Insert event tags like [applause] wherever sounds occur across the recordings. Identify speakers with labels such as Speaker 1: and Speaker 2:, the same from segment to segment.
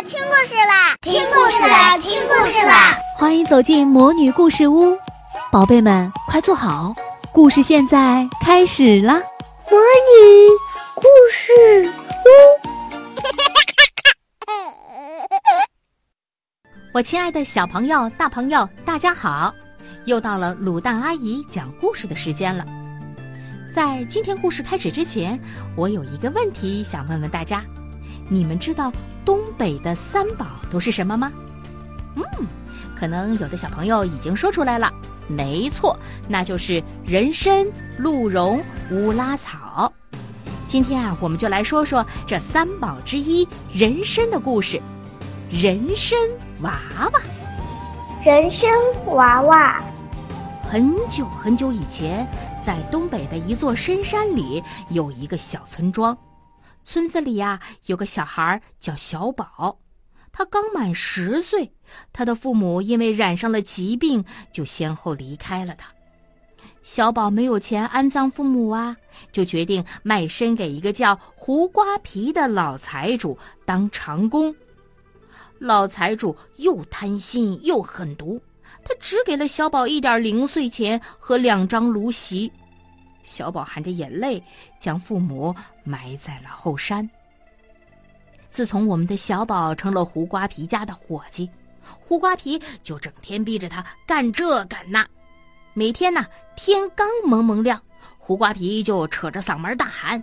Speaker 1: 啦，听故事啦，听故事啦，听故事啦！
Speaker 2: 欢迎走进魔女故事屋，宝贝们快坐好，故事现在开始啦！
Speaker 3: 魔女故事屋，[laughs]
Speaker 2: 我亲爱的小朋友、大朋友，大家好！又到了卤蛋阿姨讲故事的时间了。在今天故事开始之前，我有一个问题想问问大家：你们知道东北的三宝都是什么吗？嗯，可能有的小朋友已经说出来了，没错，那就是人参、鹿茸、乌拉草。今天啊，我们就来说说这三宝之一人参的故事。人参娃娃，
Speaker 3: 人参娃娃。
Speaker 2: 很久很久以前，在东北的一座深山里，有一个小村庄。村子里呀，有个小孩叫小宝，他刚满十岁。他的父母因为染上了疾病，就先后离开了他。小宝没有钱安葬父母啊，就决定卖身给一个叫胡瓜皮的老财主当长工。老财主又贪心又狠毒。他只给了小宝一点零碎钱和两张芦席，小宝含着眼泪将父母埋在了后山。自从我们的小宝成了胡瓜皮家的伙计，胡瓜皮就整天逼着他干这干那。每天呢，天刚蒙蒙亮，胡瓜皮就扯着嗓门大喊：“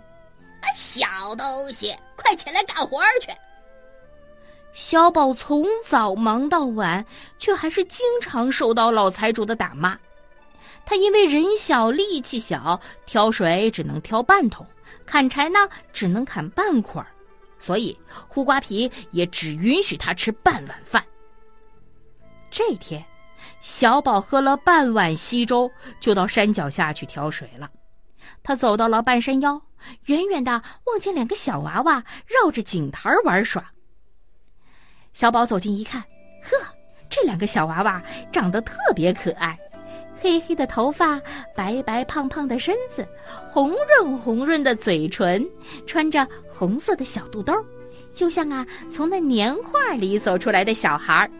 Speaker 2: 啊
Speaker 4: 小东西，快起来干活去！”
Speaker 2: 小宝从早忙到晚，却还是经常受到老财主的打骂。他因为人小力气小，挑水只能挑半桶，砍柴呢只能砍半捆，所以胡瓜皮也只允许他吃半碗饭。这天，小宝喝了半碗稀粥，就到山脚下去挑水了。他走到了半山腰，远远的望见两个小娃娃绕着井台玩耍。小宝走近一看，呵，这两个小娃娃长得特别可爱，黑黑的头发，白白胖胖的身子，红润红润的嘴唇，穿着红色的小肚兜，就像啊从那年画里走出来的小孩儿。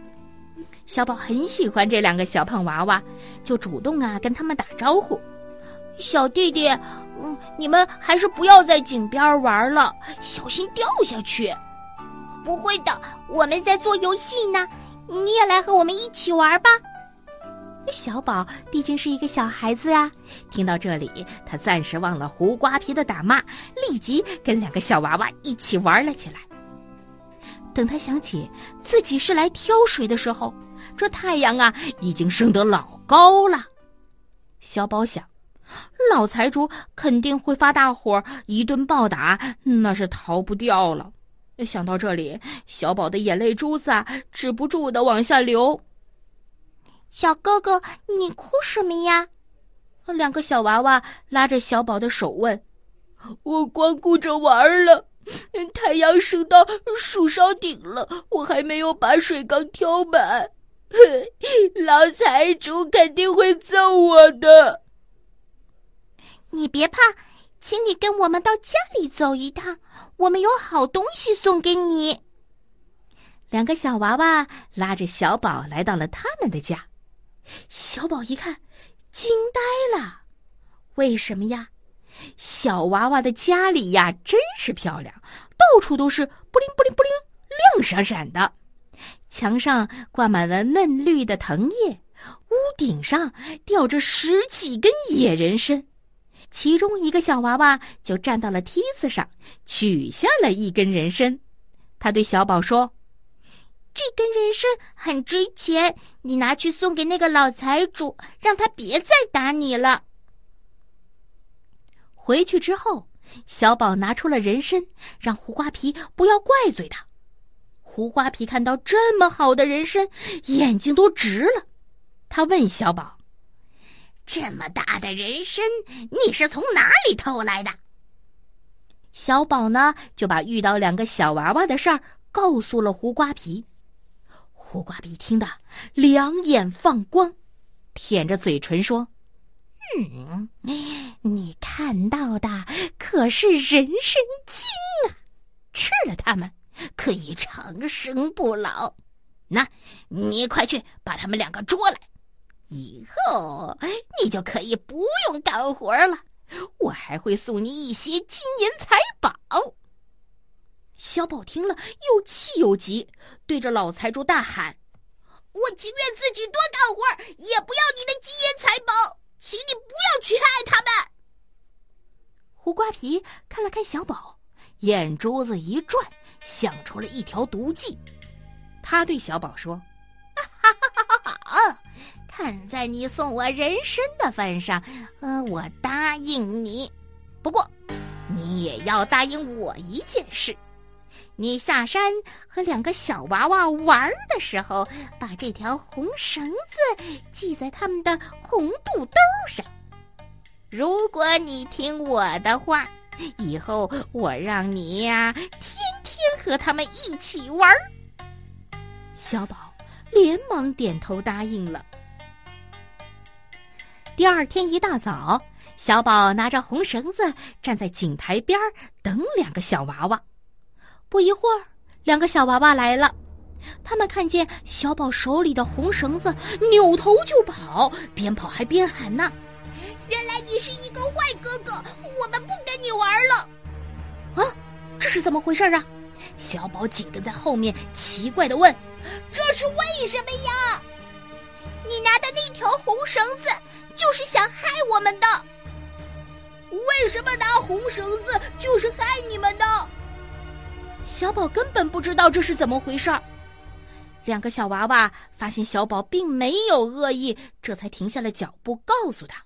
Speaker 2: 小宝很喜欢这两个小胖娃娃，就主动啊跟他们打招呼：“
Speaker 4: 小弟弟，嗯，你们还是不要在井边玩了，小心掉下去。”不会的，我们在做游戏呢，你也来和我们一起玩吧。
Speaker 2: 小宝毕竟是一个小孩子呀，听到这里，他暂时忘了胡瓜皮的打骂，立即跟两个小娃娃一起玩了起来。等他想起自己是来挑水的时候，这太阳啊已经升得老高了。小宝想，老财主肯定会发大火，一顿暴打，那是逃不掉了。想到这里，小宝的眼泪珠子，止不住的往下流。
Speaker 4: 小哥哥，你哭什么呀？
Speaker 2: 两个小娃娃拉着小宝的手问：“
Speaker 5: 我光顾着玩了，太阳升到树梢顶了，我还没有把水缸挑满，[laughs] 老财主肯定会揍我的。”
Speaker 4: 你别怕。请你跟我们到家里走一趟，我们有好东西送给你。
Speaker 2: 两个小娃娃拉着小宝来到了他们的家，小宝一看，惊呆了。为什么呀？小娃娃的家里呀，真是漂亮，到处都是布灵布灵布灵，亮闪闪的。墙上挂满了嫩绿的藤叶，屋顶上吊着十几根野人参。其中一个小娃娃就站到了梯子上，取下了一根人参。他对小宝说：“
Speaker 4: 这根人参很值钱，你拿去送给那个老财主，让他别再打你了。”
Speaker 2: 回去之后，小宝拿出了人参，让胡瓜皮不要怪罪他。胡瓜皮看到这么好的人参，眼睛都直了。他问小宝。
Speaker 4: 这么大的人参，你是从哪里偷来的？
Speaker 2: 小宝呢，就把遇到两个小娃娃的事儿告诉了胡瓜皮。胡瓜皮听得两眼放光，舔着嘴唇说：“嗯，你看到的可是人参精啊！吃了它们，可以长生不老。那，你快去把他们两个捉来，以后你就可以不用干活了。我还会送你一些金银财宝。小宝听了，又气又急，对着老财主大喊：“
Speaker 4: 我情愿自己多干活，也不要你的金银财宝，请你不要去害他们。”
Speaker 2: 胡瓜皮看了看小宝，眼珠子一转，想出了一条毒计。他对小宝说：“
Speaker 4: 哈哈哈哈哈！看在你送我人参的份上，呃，我答应你。不过，你也要答应我一件事：你下山和两个小娃娃玩的时候，把这条红绳子系在他们的红肚兜上。如果你听我的话，以后我让你呀，天天和他们一起玩。”
Speaker 2: 小宝连忙点头答应了。第二天一大早，小宝拿着红绳子站在井台边等两个小娃娃。不一会儿，两个小娃娃来了，他们看见小宝手里的红绳子，扭头就跑，边跑还边喊呢：“
Speaker 4: 原来你是一个坏哥哥，我们不跟你玩了！”
Speaker 2: 啊，这是怎么回事啊？小宝紧跟在后面，奇怪的问。
Speaker 4: 这是为什么呀？你拿的那条红绳子就是想害我们的。
Speaker 5: 为什么拿红绳子就是害你们的？
Speaker 2: 小宝根本不知道这是怎么回事儿。两个小娃娃发现小宝并没有恶意，这才停下了脚步，告诉他：“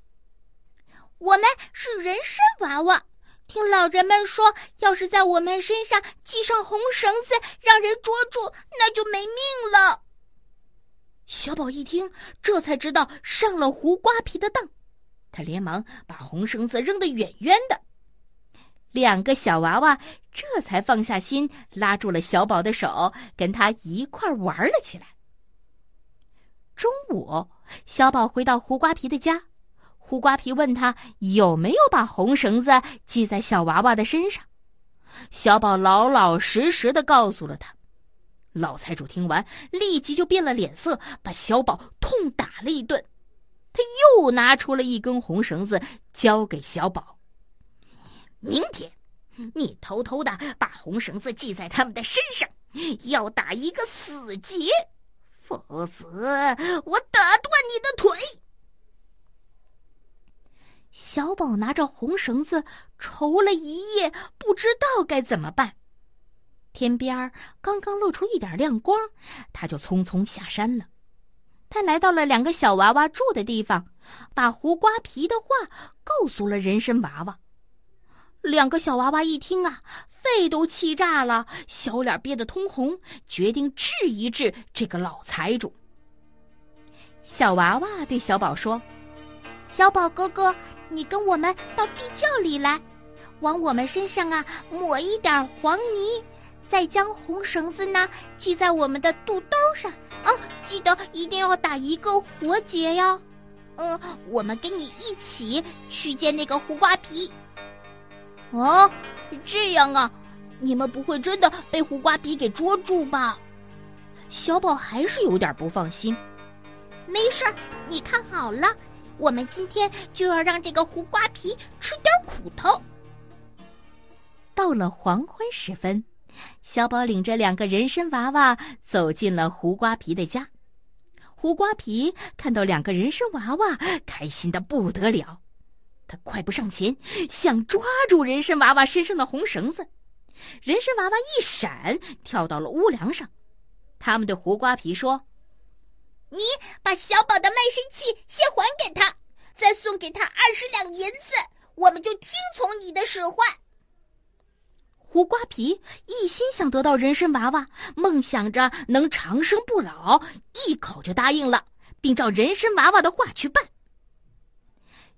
Speaker 4: 我们是人参娃娃。”听老人们说，要是在我们身上系上红绳子，让人捉住，那就没命了。
Speaker 2: 小宝一听，这才知道上了胡瓜皮的当，他连忙把红绳子扔得远远的。两个小娃娃这才放下心，拉住了小宝的手，跟他一块玩了起来。中午，小宝回到胡瓜皮的家。胡瓜皮问他有没有把红绳子系在小娃娃的身上，小宝老老实实的告诉了他。老财主听完，立即就变了脸色，把小宝痛打了一顿。他又拿出了一根红绳子，交给小宝。明天，你偷偷的把红绳子系在他们的身上，要打一个死结，否则我打断你的腿。小宝拿着红绳子愁了一夜，不知道该怎么办。天边儿刚刚露出一点亮光，他就匆匆下山了。他来到了两个小娃娃住的地方，把胡瓜皮的话告诉了人参娃娃。两个小娃娃一听啊，肺都气炸了，小脸憋得通红，决定治一治这个老财主。小娃娃对小宝说：“
Speaker 4: 小宝哥哥。”你跟我们到地窖里来，往我们身上啊抹一点黄泥，再将红绳子呢系在我们的肚兜上啊！记得一定要打一个活结呀！呃，我们跟你一起去见那个胡瓜皮。
Speaker 2: 哦，这样啊，你们不会真的被胡瓜皮给捉住吧？小宝还是有点不放心。
Speaker 4: 没事儿，你看好了。我们今天就要让这个胡瓜皮吃点苦头。
Speaker 2: 到了黄昏时分，小宝领着两个人参娃娃走进了胡瓜皮的家。胡瓜皮看到两个人参娃娃，开心的不得了。他快步上前，想抓住人参娃娃身上的红绳子。人参娃娃一闪，跳到了屋梁上。他们对胡瓜皮说。
Speaker 4: 你把小宝的卖身契先还给他，再送给他二十两银子，我们就听从你的使唤。
Speaker 2: 胡瓜皮一心想得到人参娃娃，梦想着能长生不老，一口就答应了，并照人参娃娃的话去办。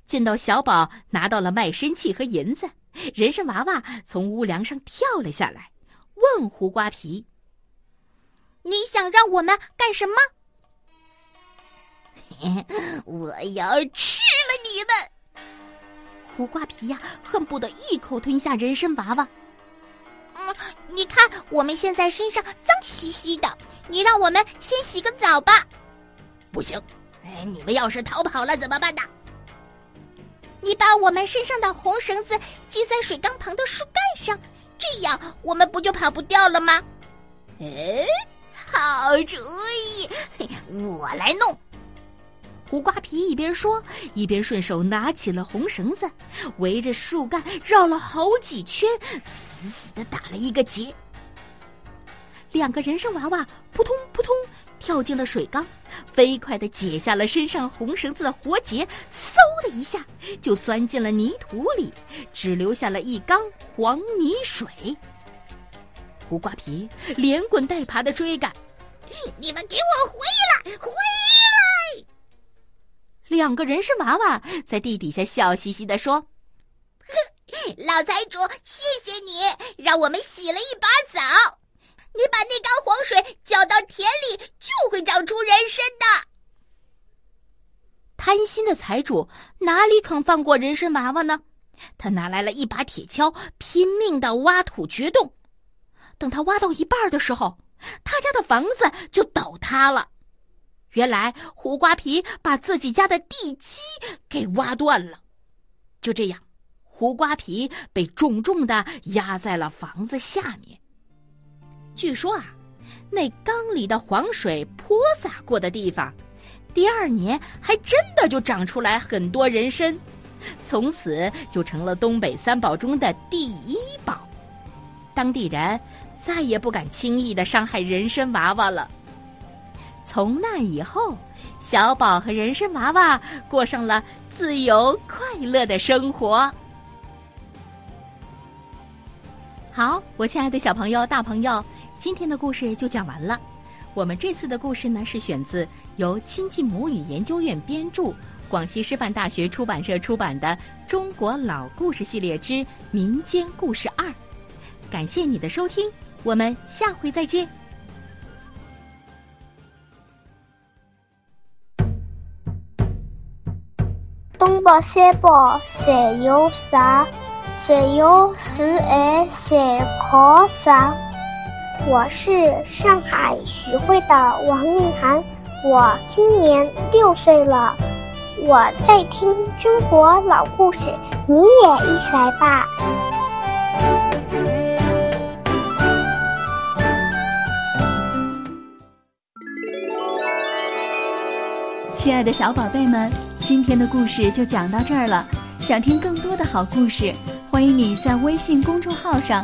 Speaker 2: 见到小宝拿到了卖身契和银子，人参娃娃从屋梁上跳了下来，问胡瓜皮：“
Speaker 4: 你想让我们干什么？” [laughs]
Speaker 2: 我要吃了你们！胡瓜皮呀，恨不得一口吞下人参娃娃。
Speaker 4: 嗯，你看我们现在身上脏兮兮的，你让我们先洗个澡吧。
Speaker 2: 不行，哎，你们要是逃跑了怎么办呢？
Speaker 4: 你把我们身上的红绳子系在水缸旁的树干上，这样我们不就跑不掉了吗？
Speaker 5: 哎，好主意，我来弄。
Speaker 2: 胡瓜皮一边说，一边顺手拿起了红绳子，围着树干绕了好几圈，死死的打了一个结。两个人参娃娃扑通扑通跳进了水缸，飞快的解下了身上红绳子的活结，嗖的一下就钻进了泥土里，只留下了一缸黄泥水。胡瓜皮连滚带爬的追赶，
Speaker 4: 你们给我回来！回来！
Speaker 2: 两个人参娃娃在地底下笑嘻嘻的说：“
Speaker 4: 老财主，谢谢你让我们洗了一把澡。你把那缸黄水浇到田里，就会长出人参的。”
Speaker 2: 贪心的财主哪里肯放过人参娃娃呢？他拿来了一把铁锹，拼命的挖土掘洞。等他挖到一半的时候，他家的房子就倒塌了。原来胡瓜皮把自己家的地基给挖断了，就这样，胡瓜皮被重重的压在了房子下面。据说啊，那缸里的黄水泼洒过的地方，第二年还真的就长出来很多人参，从此就成了东北三宝中的第一宝。当地人再也不敢轻易的伤害人参娃娃了。从那以后，小宝和人参娃娃过上了自由快乐的生活。好，我亲爱的小朋友、大朋友，今天的故事就讲完了。我们这次的故事呢，是选自由亲近母语研究院编著、广西师范大学出版社出版的《中国老故事系列之民间故事二》。感谢你的收听，我们下回再见。
Speaker 3: 东北三宝谁有啥？只有十二三考啥？我是上海徐汇的王韵涵，我今年六岁了，我在听中国老故事，你也一起来吧。
Speaker 6: 亲爱的小宝贝们，今天的故事就讲到这儿了。想听更多的好故事，欢迎你在微信公众号上